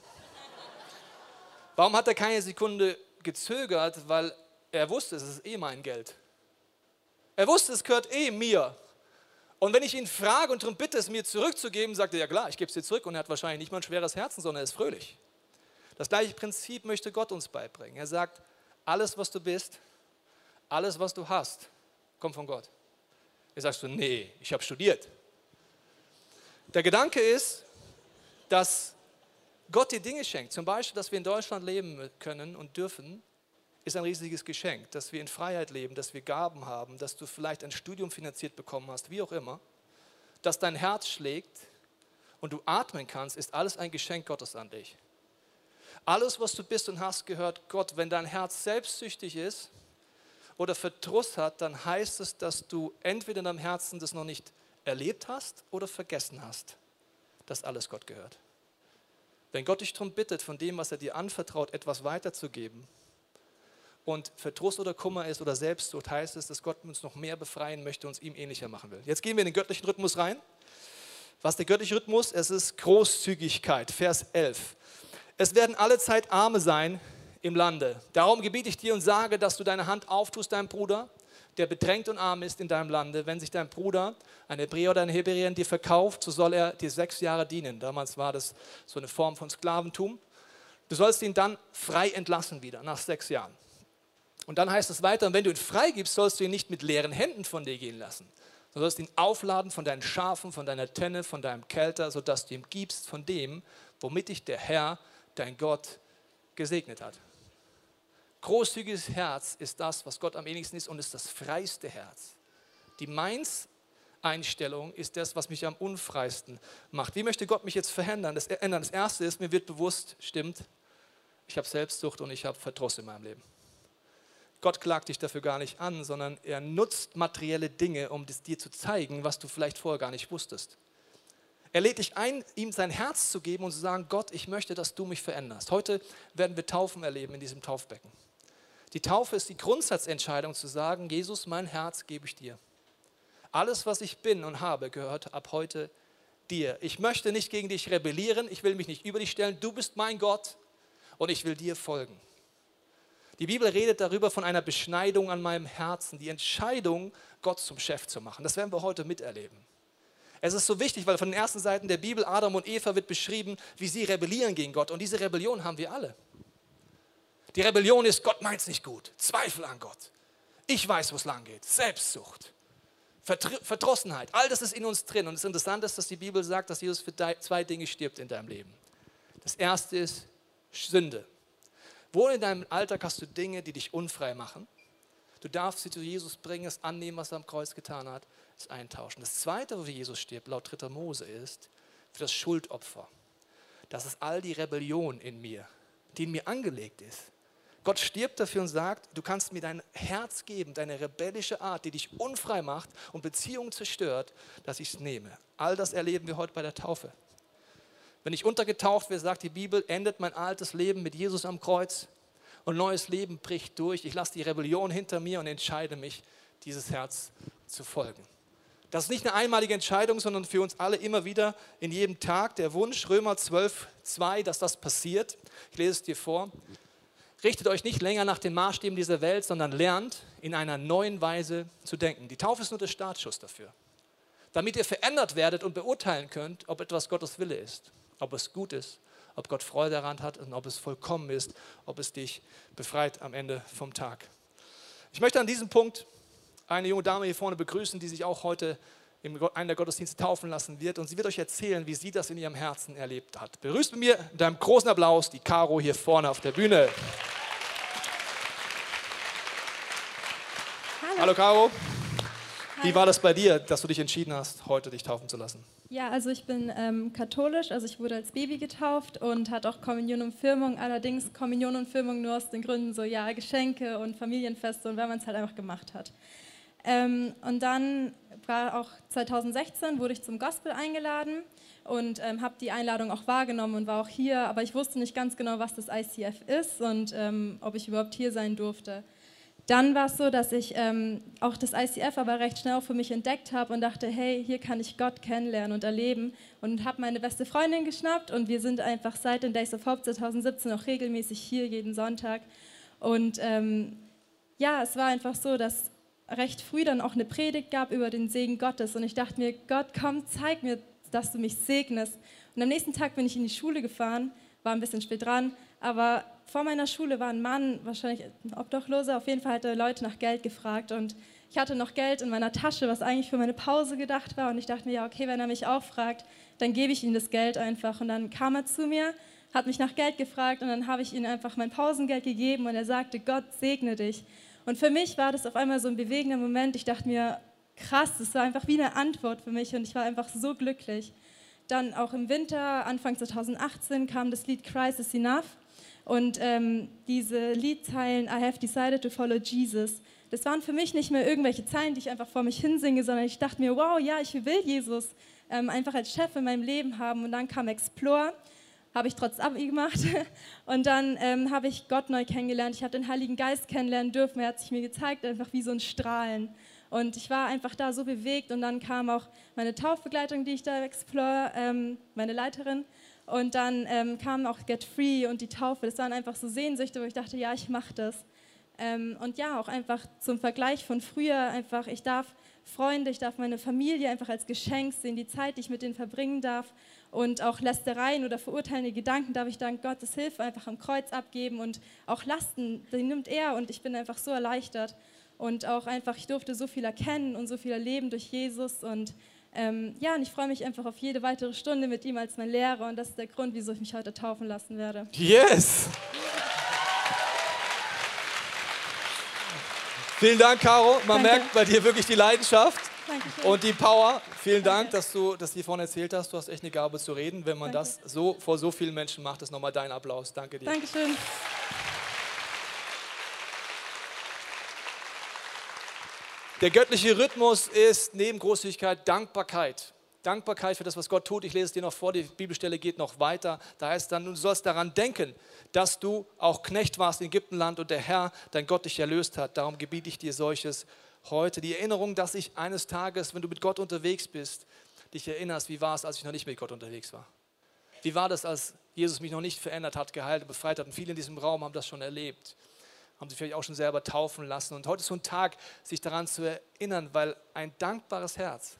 Warum hat er keine Sekunde gezögert? Weil er wusste, es ist eh mein Geld. Er wusste, es gehört eh mir. Und wenn ich ihn frage und darum bitte, es mir zurückzugeben, sagt er, ja klar, ich gebe es dir zurück. Und er hat wahrscheinlich nicht mal ein schweres Herzen, sondern er ist fröhlich. Das gleiche Prinzip möchte Gott uns beibringen. Er sagt, alles, was du bist, alles, was du hast, kommt von Gott. Er sagst du, nee, ich habe studiert. Der Gedanke ist, dass Gott dir Dinge schenkt. Zum Beispiel, dass wir in Deutschland leben können und dürfen, ist ein riesiges Geschenk. Dass wir in Freiheit leben, dass wir Gaben haben, dass du vielleicht ein Studium finanziert bekommen hast, wie auch immer. Dass dein Herz schlägt und du atmen kannst, ist alles ein Geschenk Gottes an dich. Alles, was du bist und hast, gehört Gott. Wenn dein Herz selbstsüchtig ist oder Verdruss hat, dann heißt es, dass du entweder in deinem Herzen das noch nicht erlebt hast oder vergessen hast, dass alles Gott gehört. Wenn Gott dich darum bittet, von dem, was er dir anvertraut, etwas weiterzugeben und Verdruss oder Kummer ist oder Selbstsucht, heißt es, dass Gott uns noch mehr befreien möchte, uns ihm ähnlicher machen will. Jetzt gehen wir in den göttlichen Rhythmus rein. Was der göttliche Rhythmus? Es ist Großzügigkeit, Vers 11. Es werden alle Zeit Arme sein im Lande. Darum gebiete ich dir und sage, dass du deine Hand auftust deinem Bruder der bedrängt und arm ist in deinem Lande, wenn sich dein Bruder, ein Hebräer oder ein Hebräerin, dir verkauft, so soll er dir sechs Jahre dienen. Damals war das so eine Form von Sklaventum. Du sollst ihn dann frei entlassen wieder, nach sechs Jahren. Und dann heißt es weiter, und wenn du ihn frei gibst, sollst du ihn nicht mit leeren Händen von dir gehen lassen. Du sollst ihn aufladen von deinen Schafen, von deiner Tenne, von deinem Kelter, sodass du ihm gibst von dem, womit dich der Herr, dein Gott, gesegnet hat. Großzügiges Herz ist das, was Gott am wenigsten ist und ist das freiste Herz. Die Meins-Einstellung ist das, was mich am unfreisten macht. Wie möchte Gott mich jetzt verändern? Das, ändern? das Erste ist, mir wird bewusst, stimmt, ich habe Selbstsucht und ich habe Verdruss in meinem Leben. Gott klagt dich dafür gar nicht an, sondern er nutzt materielle Dinge, um dir zu zeigen, was du vielleicht vorher gar nicht wusstest. Er lädt dich ein, ihm sein Herz zu geben und zu sagen, Gott, ich möchte, dass du mich veränderst. Heute werden wir Taufen erleben in diesem Taufbecken. Die Taufe ist die Grundsatzentscheidung zu sagen, Jesus, mein Herz gebe ich dir. Alles, was ich bin und habe, gehört ab heute dir. Ich möchte nicht gegen dich rebellieren, ich will mich nicht über dich stellen, du bist mein Gott und ich will dir folgen. Die Bibel redet darüber von einer Beschneidung an meinem Herzen, die Entscheidung, Gott zum Chef zu machen. Das werden wir heute miterleben. Es ist so wichtig, weil von den ersten Seiten der Bibel Adam und Eva wird beschrieben, wie sie rebellieren gegen Gott. Und diese Rebellion haben wir alle. Die Rebellion ist, Gott meint es nicht gut. Zweifel an Gott. Ich weiß, wo es lang geht. Selbstsucht. Verdrossenheit. All das ist in uns drin. Und das Interessante ist, dass die Bibel sagt, dass Jesus für zwei Dinge stirbt in deinem Leben. Das erste ist Sünde. Wo in deinem Alltag hast du Dinge, die dich unfrei machen? Du darfst sie zu Jesus bringen, es annehmen, was er am Kreuz getan hat, es eintauschen. Das zweite, wo Jesus stirbt, laut 3. Mose, ist für das Schuldopfer. Das ist all die Rebellion in mir, die in mir angelegt ist. Gott stirbt dafür und sagt, du kannst mir dein Herz geben, deine rebellische Art, die dich unfrei macht und Beziehungen zerstört, dass ich es nehme. All das erleben wir heute bei der Taufe. Wenn ich untergetaucht werde, sagt die Bibel, endet mein altes Leben mit Jesus am Kreuz und neues Leben bricht durch. Ich lasse die Rebellion hinter mir und entscheide mich, dieses Herz zu folgen. Das ist nicht eine einmalige Entscheidung, sondern für uns alle immer wieder in jedem Tag der Wunsch, Römer 12, 2, dass das passiert. Ich lese es dir vor. Richtet euch nicht länger nach den Maßstäben dieser Welt, sondern lernt, in einer neuen Weise zu denken. Die Taufe ist nur der Startschuss dafür. Damit ihr verändert werdet und beurteilen könnt, ob etwas Gottes Wille ist, ob es gut ist, ob Gott Freude daran hat und ob es vollkommen ist, ob es dich befreit am Ende vom Tag. Ich möchte an diesem Punkt eine junge Dame hier vorne begrüßen, die sich auch heute in einem der Gottesdienste taufen lassen wird. Und sie wird euch erzählen, wie sie das in ihrem Herzen erlebt hat. Begrüßt mit mir in deinem großen Applaus die Caro hier vorne auf der Bühne. Hallo, Caro. Wie war das bei dir, dass du dich entschieden hast, heute dich taufen zu lassen? Ja, also ich bin ähm, katholisch, also ich wurde als Baby getauft und hatte auch Kommunion und Firmung, allerdings Kommunion und Firmung nur aus den Gründen so, ja, Geschenke und Familienfeste und weil man es halt einfach gemacht hat. Ähm, und dann war auch 2016, wurde ich zum Gospel eingeladen und ähm, habe die Einladung auch wahrgenommen und war auch hier, aber ich wusste nicht ganz genau, was das ICF ist und ähm, ob ich überhaupt hier sein durfte. Dann war es so, dass ich ähm, auch das ICF aber recht schnell für mich entdeckt habe und dachte, hey, hier kann ich Gott kennenlernen und erleben und habe meine beste Freundin geschnappt und wir sind einfach seit den Days of Hope 2017 auch regelmäßig hier jeden Sonntag und ähm, ja, es war einfach so, dass recht früh dann auch eine Predigt gab über den Segen Gottes. Und ich dachte mir, Gott, komm, zeig mir, dass du mich segnest. Und am nächsten Tag bin ich in die Schule gefahren, war ein bisschen spät dran, aber vor meiner Schule war ein Mann, wahrscheinlich ein Obdachloser, auf jeden Fall hat er Leute nach Geld gefragt und ich hatte noch Geld in meiner Tasche, was eigentlich für meine Pause gedacht war und ich dachte mir, ja, okay, wenn er mich auch fragt, dann gebe ich ihm das Geld einfach und dann kam er zu mir, hat mich nach Geld gefragt und dann habe ich ihm einfach mein Pausengeld gegeben und er sagte, Gott segne dich. Und für mich war das auf einmal so ein bewegender Moment. Ich dachte mir, krass, das war einfach wie eine Antwort für mich und ich war einfach so glücklich. Dann auch im Winter, Anfang 2018, kam das Lied Christ is Enough. Und ähm, diese Liedzeilen, I have decided to follow Jesus, das waren für mich nicht mehr irgendwelche Zeilen, die ich einfach vor mich hinsinge, sondern ich dachte mir, wow, ja, ich will Jesus ähm, einfach als Chef in meinem Leben haben. Und dann kam Explore habe ich trotz Abi gemacht. Und dann ähm, habe ich Gott neu kennengelernt. Ich habe den Heiligen Geist kennenlernen dürfen. Er hat sich mir gezeigt, einfach wie so ein Strahlen. Und ich war einfach da so bewegt. Und dann kam auch meine Taufbegleitung, die ich da explore, ähm, meine Leiterin. Und dann ähm, kam auch Get Free und die Taufe. Das waren einfach so Sehnsüchte, wo ich dachte, ja, ich mache das. Ähm, und ja, auch einfach zum Vergleich von früher, einfach, ich darf Freunde, ich darf meine Familie einfach als Geschenk sehen, die Zeit, die ich mit denen verbringen darf und auch Lästereien oder verurteilende Gedanken darf ich dank Gottes Hilfe einfach am Kreuz abgeben und auch Lasten, die nimmt er und ich bin einfach so erleichtert und auch einfach, ich durfte so viel erkennen und so viel erleben durch Jesus und ähm, ja, und ich freue mich einfach auf jede weitere Stunde mit ihm als mein Lehrer und das ist der Grund, wieso ich mich heute taufen lassen werde. Yes! Vielen Dank, Caro. Man Danke. merkt bei dir wirklich die Leidenschaft. Dankeschön. Und die Power, vielen Dank, dass du das hier vorne erzählt hast. Du hast echt eine Gabe zu reden. Wenn man Danke. das so vor so vielen Menschen macht, ist nochmal dein Applaus. Danke dir. Dankeschön. Der göttliche Rhythmus ist neben Großzügigkeit Dankbarkeit. Dankbarkeit für das, was Gott tut. Ich lese es dir noch vor, die Bibelstelle geht noch weiter. Da heißt dann, du sollst daran denken, dass du auch Knecht warst in Ägyptenland und der Herr, dein Gott, dich erlöst hat. Darum gebiete ich dir solches heute. Die Erinnerung, dass ich eines Tages, wenn du mit Gott unterwegs bist, dich erinnerst, wie war es, als ich noch nicht mit Gott unterwegs war. Wie war das, als Jesus mich noch nicht verändert hat, geheilt und befreit hat? Und viele in diesem Raum haben das schon erlebt haben sich vielleicht auch schon selber taufen lassen. Und heute ist so ein Tag, sich daran zu erinnern, weil ein dankbares Herz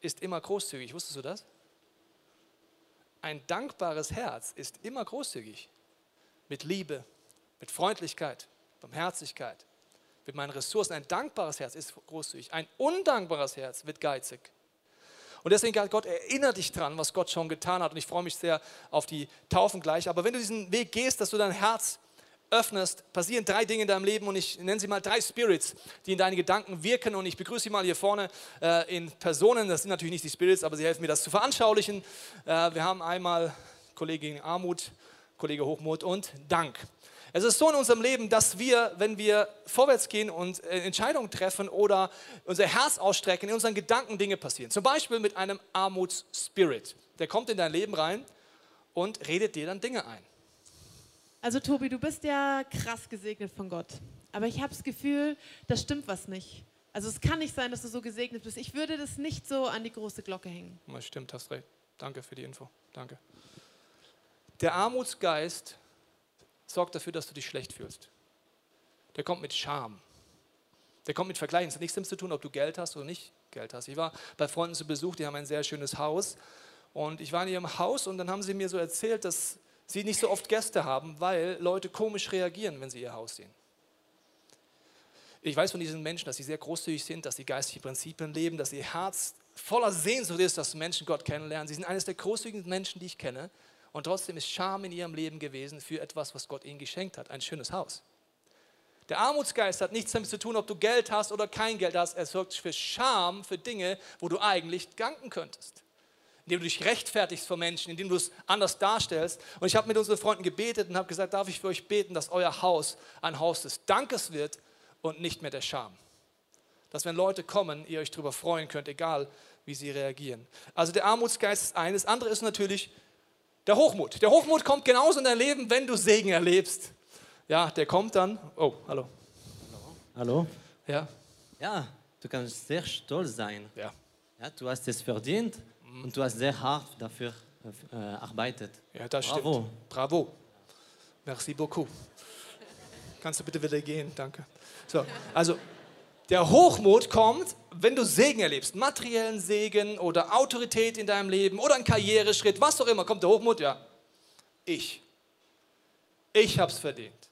ist immer großzügig. Wusstest du das? Ein dankbares Herz ist immer großzügig. Mit Liebe, mit Freundlichkeit, Barmherzigkeit, mit meinen Ressourcen. Ein dankbares Herz ist großzügig. Ein undankbares Herz wird geizig. Und deswegen, Gott, erinnere dich dran, was Gott schon getan hat. Und ich freue mich sehr auf die Taufen gleich. Aber wenn du diesen Weg gehst, dass du dein Herz öffnest, passieren drei Dinge in deinem Leben und ich nenne sie mal drei Spirits, die in deinen Gedanken wirken und ich begrüße sie mal hier vorne äh, in Personen, das sind natürlich nicht die Spirits, aber sie helfen mir das zu veranschaulichen. Äh, wir haben einmal Kollegin Armut, Kollege Hochmut und Dank. Es ist so in unserem Leben, dass wir, wenn wir vorwärts gehen und äh, Entscheidungen treffen oder unser Herz ausstrecken, in unseren Gedanken Dinge passieren. Zum Beispiel mit einem Armutsspirit. Der kommt in dein Leben rein und redet dir dann Dinge ein. Also Tobi, du bist ja krass gesegnet von Gott. Aber ich habe das Gefühl, da stimmt was nicht. Also es kann nicht sein, dass du so gesegnet bist. Ich würde das nicht so an die große Glocke hängen. Das stimmt, hast recht. Danke für die Info. Danke. Der Armutsgeist sorgt dafür, dass du dich schlecht fühlst. Der kommt mit Scham. Der kommt mit Vergleichen. Es hat nichts damit zu tun, ob du Geld hast oder nicht Geld hast. Ich war bei Freunden zu Besuch, die haben ein sehr schönes Haus. Und ich war in ihrem Haus und dann haben sie mir so erzählt, dass sie nicht so oft Gäste haben, weil Leute komisch reagieren, wenn sie ihr Haus sehen. Ich weiß von diesen Menschen, dass sie sehr großzügig sind, dass sie geistliche Prinzipien leben, dass ihr Herz voller Sehnsucht ist, dass Menschen Gott kennenlernen. Sie sind eines der großzügigsten Menschen, die ich kenne. Und trotzdem ist Scham in ihrem Leben gewesen für etwas, was Gott ihnen geschenkt hat, ein schönes Haus. Der Armutsgeist hat nichts damit zu tun, ob du Geld hast oder kein Geld hast. Er sorgt für Scham, für Dinge, wo du eigentlich danken könntest. Indem du dich rechtfertigst vor Menschen, indem du es anders darstellst. Und ich habe mit unseren Freunden gebetet und habe gesagt, darf ich für euch beten, dass euer Haus ein Haus des Dankes wird und nicht mehr der Scham. Dass wenn Leute kommen, ihr euch darüber freuen könnt, egal wie sie reagieren. Also der Armutsgeist ist eines. Das andere ist natürlich der Hochmut. Der Hochmut kommt genauso in dein Leben, wenn du Segen erlebst. Ja, der kommt dann. Oh, hallo. Hallo? Ja, Ja, du kannst sehr stolz sein. ja. Ja, du hast es verdient und du hast sehr hart dafür äh, arbeitet. Ja, das Bravo. stimmt. Bravo. Merci beaucoup. Kannst du bitte wieder gehen? Danke. So, also der Hochmut kommt, wenn du Segen erlebst, materiellen Segen oder Autorität in deinem Leben oder einen Karriereschritt, was auch immer, kommt der Hochmut, ja. Ich. Ich hab's verdient.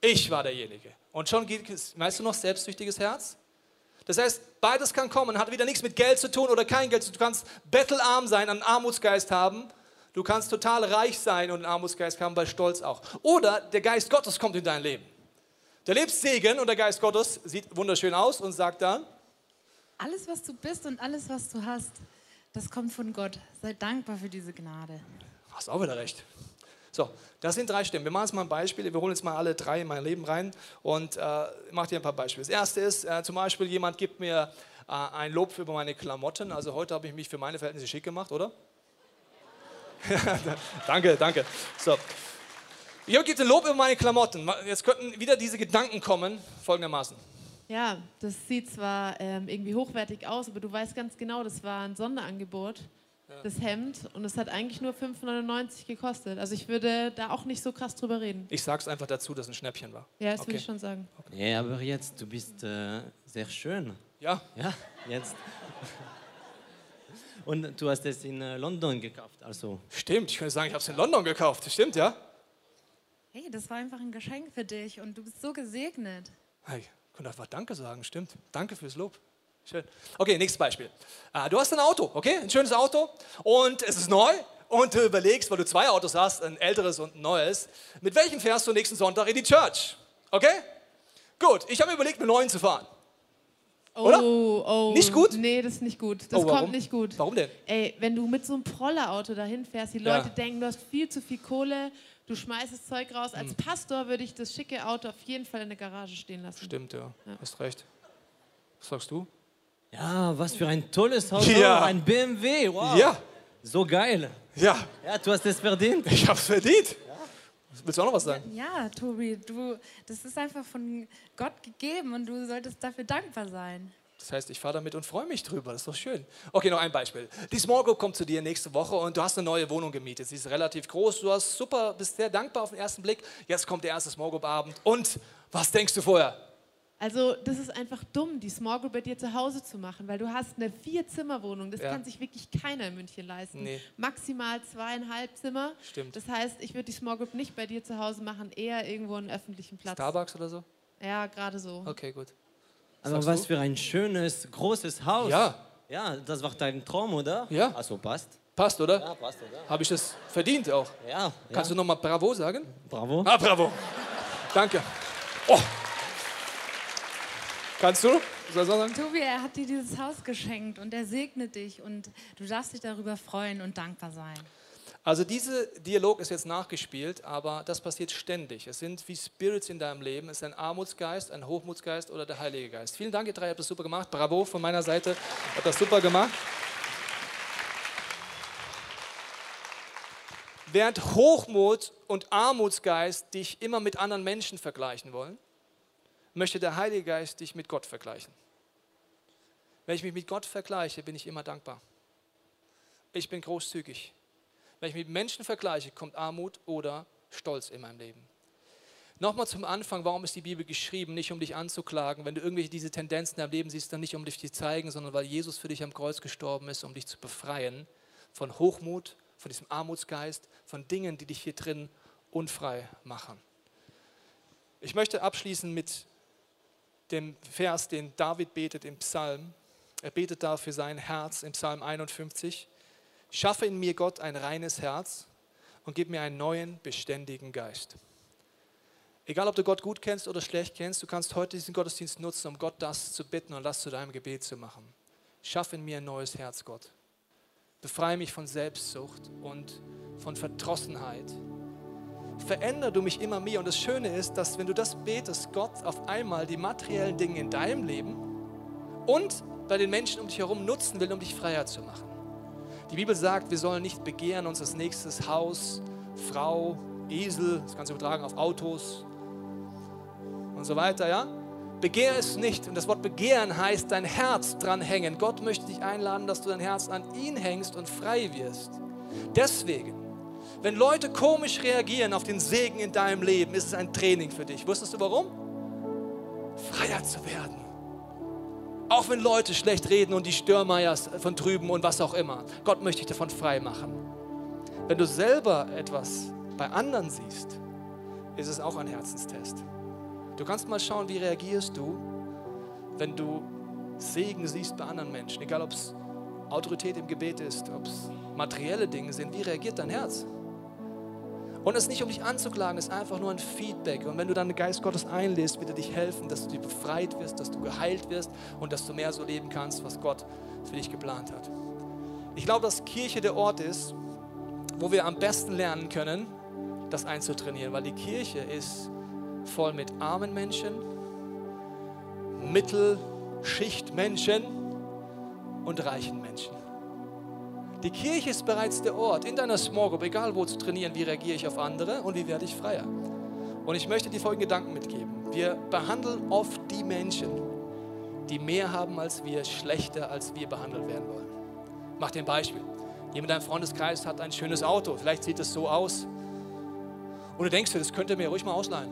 Ich war derjenige. Und schon geht es, weißt du noch, selbstsüchtiges Herz? Das heißt, beides kann kommen, hat wieder nichts mit Geld zu tun oder kein Geld zu tun. Du kannst bettelarm sein, einen Armutsgeist haben. Du kannst total reich sein und einen Armutsgeist haben, bei Stolz auch. Oder der Geist Gottes kommt in dein Leben. Du erlebst Segen und der Geist Gottes sieht wunderschön aus und sagt dann, Alles, was du bist und alles, was du hast, das kommt von Gott. Sei dankbar für diese Gnade. hast auch wieder recht. So, das sind drei Stimmen. Wir machen jetzt mal ein Beispiel. Wir holen jetzt mal alle drei in mein Leben rein und äh, mache dir ein paar Beispiele. Das erste ist äh, zum Beispiel, jemand gibt mir äh, ein Lob für meine Klamotten. Also heute habe ich mich für meine Verhältnisse schick gemacht, oder? danke, danke. So. Jemand gibt ein Lob über meine Klamotten. Jetzt könnten wieder diese Gedanken kommen, folgendermaßen. Ja, das sieht zwar ähm, irgendwie hochwertig aus, aber du weißt ganz genau, das war ein Sonderangebot, das Hemd, und es hat eigentlich nur 5,99 gekostet. Also ich würde da auch nicht so krass drüber reden. Ich sage es einfach dazu, dass es ein Schnäppchen war. Ja, das Okay. würde ich schon sagen. Ja, aber jetzt, du bist äh, sehr schön. Ja, Ja, jetzt. Und du hast es in äh, London gekauft, also. stimmt. Ich könnte sagen, ich habe es in London gekauft. Stimmt, ja? Hey, das war einfach ein Geschenk für dich und du bist so gesegnet. Hey, ich könnte einfach Danke sagen, stimmt. Danke fürs Lob. Schön. Okay, nächstes Beispiel. Ah, du hast ein Auto, okay? Ein schönes Auto und es ist neu und du überlegst, weil du zwei Autos hast, ein älteres und ein neues, mit welchem fährst du nächsten Sonntag in die Church? Okay? Gut, ich habe mir überlegt, mit neuen zu fahren. Oh, Oder? oh. Nicht gut? Nee, das ist nicht gut. Das Oh, kommt nicht gut. Warum denn? Ey, wenn du mit so einem Prollerauto dahin fährst, die Ja. Leute denken, du hast viel zu viel Kohle, du schmeißt das Zeug raus. Als Hm. Pastor würde ich das schicke Auto auf jeden Fall in der Garage stehen lassen. Stimmt, ja. Hast recht. Was sagst du? Ja, was für ein tolles Auto, Ja. ein BMW, wow. Ja, So geil. ja, Ja, du hast es verdient. ich habe es verdient. Willst du auch noch was sagen? Ja, Tobi, du, das ist einfach von Gott gegeben und du solltest dafür dankbar sein. Das heißt, ich fahre damit und freue mich drüber. Das ist doch schön. Okay, noch ein Beispiel. Die Small Group kommt zu dir nächste Woche und du hast eine neue Wohnung gemietet. Sie ist relativ groß. Du hast super, bist sehr dankbar auf den ersten Blick. Jetzt kommt der erste Small Group Abend. Und was denkst du vorher? Also das ist einfach dumm, die Small Group bei dir zu Hause zu machen, weil du hast eine Vier-Zimmer-Wohnung. Das Ja. kann sich wirklich keiner in München leisten. Nee. Maximal zweieinhalb Zimmer. Stimmt. Das heißt, ich würde die Small Group nicht bei dir zu Hause machen, eher irgendwo einen öffentlichen Platz. Starbucks oder so? Ja, gerade so. Okay, gut. Aber Sagst was du? für ein schönes, großes Haus. Ja. Ja, das war dein Traum, oder? Ja. Also passt. Passt, oder? Ja, passt, oder? Habe ich das verdient auch? Ja. Kannst ja. du nochmal Bravo sagen? Bravo. Ah, Bravo. Danke. Oh. Kannst du? Soll ich sagen? Tobi, er hat dir dieses Haus geschenkt und er segnet dich und du darfst dich darüber freuen und dankbar sein. Also dieser Dialog ist jetzt nachgespielt, aber das passiert ständig. Es sind wie Spirits in deinem Leben. Es ist ein Armutsgeist, ein Hochmutsgeist oder der Heilige Geist. Vielen Dank, ihr drei habt das super gemacht. Bravo von meiner Seite. Habt das super gemacht. Während Hochmut und Armutsgeist dich immer mit anderen Menschen vergleichen wollen, möchte der Heilige Geist dich mit Gott vergleichen. Wenn ich mich mit Gott vergleiche, bin ich immer dankbar. Ich bin großzügig. Wenn ich mich mit Menschen vergleiche, kommt Armut oder Stolz in meinem Leben. Nochmal zum Anfang, warum ist die Bibel geschrieben? Nicht um dich anzuklagen. Wenn du irgendwelche diese Tendenzen deinem Leben siehst, dann nicht um dich zu zeigen, sondern weil Jesus für dich am Kreuz gestorben ist, um dich zu befreien von Hochmut, von diesem Armutsgeist, von Dingen, die dich hier drin unfrei machen. Ich möchte abschließen mit dem Vers, den David betet im Psalm. Er betet da für sein Herz im Psalm 51. Schaffe in mir Gott ein reines Herz und gib mir einen neuen, beständigen Geist. Egal, ob du Gott gut kennst oder schlecht kennst, du kannst heute diesen Gottesdienst nutzen, um Gott das zu bitten und das zu deinem Gebet zu machen. Schaff in mir ein neues Herz, Gott. Befreie mich von Selbstsucht und von Verdrossenheit. Verändere du mich immer mehr. Und das Schöne ist, dass wenn du das betest, Gott auf einmal die materiellen Dinge in deinem Leben und bei den Menschen um dich herum nutzen will, um dich freier zu machen. Die Bibel sagt, wir sollen nicht begehren uns das nächste Haus, Frau, Esel, das kannst du übertragen auf Autos und so weiter, ja? Begehr es nicht. Und das Wort begehren heißt dein Herz dran hängen. Gott möchte dich einladen, dass du dein Herz an ihn hängst und frei wirst. Deswegen, wenn Leute komisch reagieren auf den Segen in deinem Leben, ist es ein Training für dich. Wusstest du warum? Freier zu werden. Auch wenn Leute schlecht reden und die Störmeiers von drüben und was auch immer. Gott möchte dich davon frei machen. Wenn du selber etwas bei anderen siehst, ist es auch ein Herzenstest. Du kannst mal schauen, wie reagierst du, wenn du Segen siehst bei anderen Menschen, egal ob es Autorität im Gebet ist, ob es materielle Dinge sind, wie reagiert dein Herz? Und es ist nicht, um dich anzuklagen, es ist einfach nur ein Feedback. Und wenn du dann den Geist Gottes einlädst, wird er dich helfen, dass du dir befreit wirst, dass du geheilt wirst und dass du mehr so leben kannst, was Gott für dich geplant hat. Ich glaube, dass Kirche der Ort ist, wo wir am besten lernen können, das einzutrainieren, weil die Kirche ist voll mit armen Menschen, Mittelschichtmenschen und reichen Menschen. Die Kirche ist bereits der Ort, in deiner Small Group, egal wo zu trainieren, wie reagiere ich auf andere und wie werde ich freier. Und ich möchte dir folgenden Gedanken mitgeben. Wir behandeln oft die Menschen, die mehr haben als wir, schlechter als wir behandelt werden wollen. Mach dir ein Beispiel. Jemand in deinem Freundeskreis hat ein schönes Auto, vielleicht sieht es so aus. Und du denkst dir, das könnte mir ruhig mal ausleihen.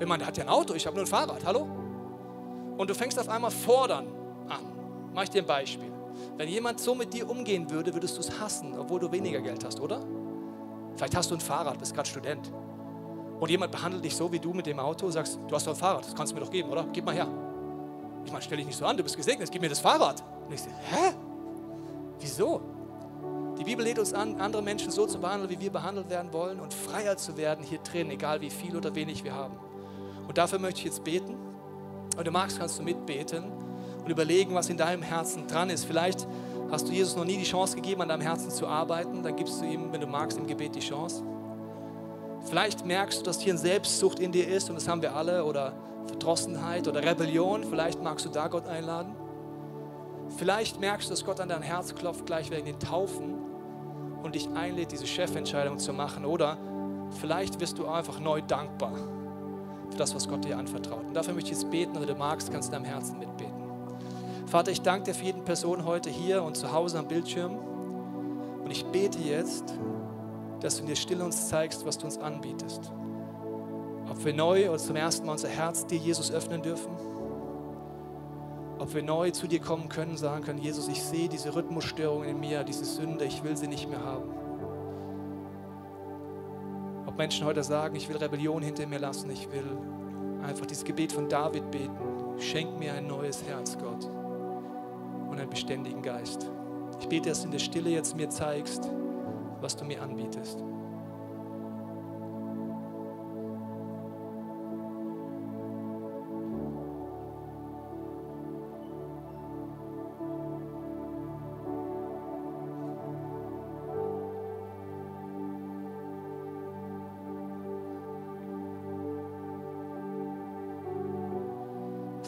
Wenn man, der hat ja ein Auto, ich habe nur ein Fahrrad, hallo? Und du fängst auf einmal fordern an. Mach ich dir ein Beispiel. Wenn jemand so mit dir umgehen würde, würdest du es hassen, obwohl du weniger Geld hast, oder? Vielleicht hast du ein Fahrrad, bist gerade Student. Und jemand behandelt dich so wie du mit dem Auto, sagst, du hast doch ein Fahrrad, das kannst du mir doch geben, oder? Gib mal her. Ich meine, stell dich nicht so an, du bist gesegnet, gib mir das Fahrrad. Und ich sage, hä? Wieso? Die Bibel lädt uns an, andere Menschen so zu behandeln, wie wir behandelt werden wollen und freier zu werden hier drin, egal wie viel oder wenig wir haben. Und dafür möchte ich jetzt beten. Und du magst, kannst du mitbeten und überlegen, was in deinem Herzen dran ist. Vielleicht hast du Jesus noch nie die Chance gegeben, an deinem Herzen zu arbeiten. Dann gibst du ihm, wenn du magst, im Gebet die Chance. Vielleicht merkst du, dass hier eine Selbstsucht in dir ist und das haben wir alle oder Verdrossenheit oder Rebellion. Vielleicht magst du da Gott einladen. Vielleicht merkst du, dass Gott an dein Herz klopft, gleich wegen den Taufen und dich einlädt, diese Chefentscheidung zu machen. Oder vielleicht wirst du einfach neu dankbar für das, was Gott dir anvertraut. Und dafür möchte ich jetzt beten, oder du magst, kannst du deinem Herzen mitbeten. Vater, ich danke dir für jeden Person heute hier und zu Hause am Bildschirm. Und ich bete jetzt, dass du in der Stille uns zeigst, was du uns anbietest. Ob wir neu oder zum ersten Mal unser Herz dir, Jesus, öffnen dürfen. Ob wir neu zu dir kommen können, sagen können, Jesus, ich sehe diese Rhythmusstörungen in mir, diese Sünde, ich will sie nicht mehr haben. Ob Menschen heute sagen, ich will Rebellion hinter mir lassen, ich will einfach dieses Gebet von David beten. Schenk mir ein neues Herz, Gott, und einen beständigen Geist. Ich bete, dass du in der Stille jetzt mir zeigst, was du mir anbietest.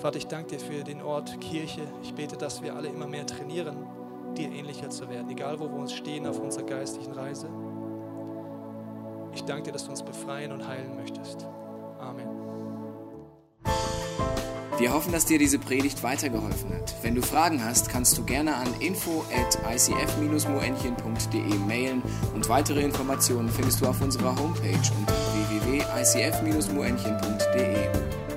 Vater, ich danke dir für den Ort Kirche. Ich bete, dass wir alle immer mehr trainieren, dir ähnlicher zu werden, egal wo wir uns stehen auf unserer geistlichen Reise. Ich danke dir, dass du uns befreien und heilen möchtest. Amen. Wir hoffen, dass dir diese Predigt weitergeholfen hat. Wenn du Fragen hast, kannst du gerne an info at icf-moenchen.de mailen und weitere Informationen findest du auf unserer Homepage unter www.icf-moenchen.de.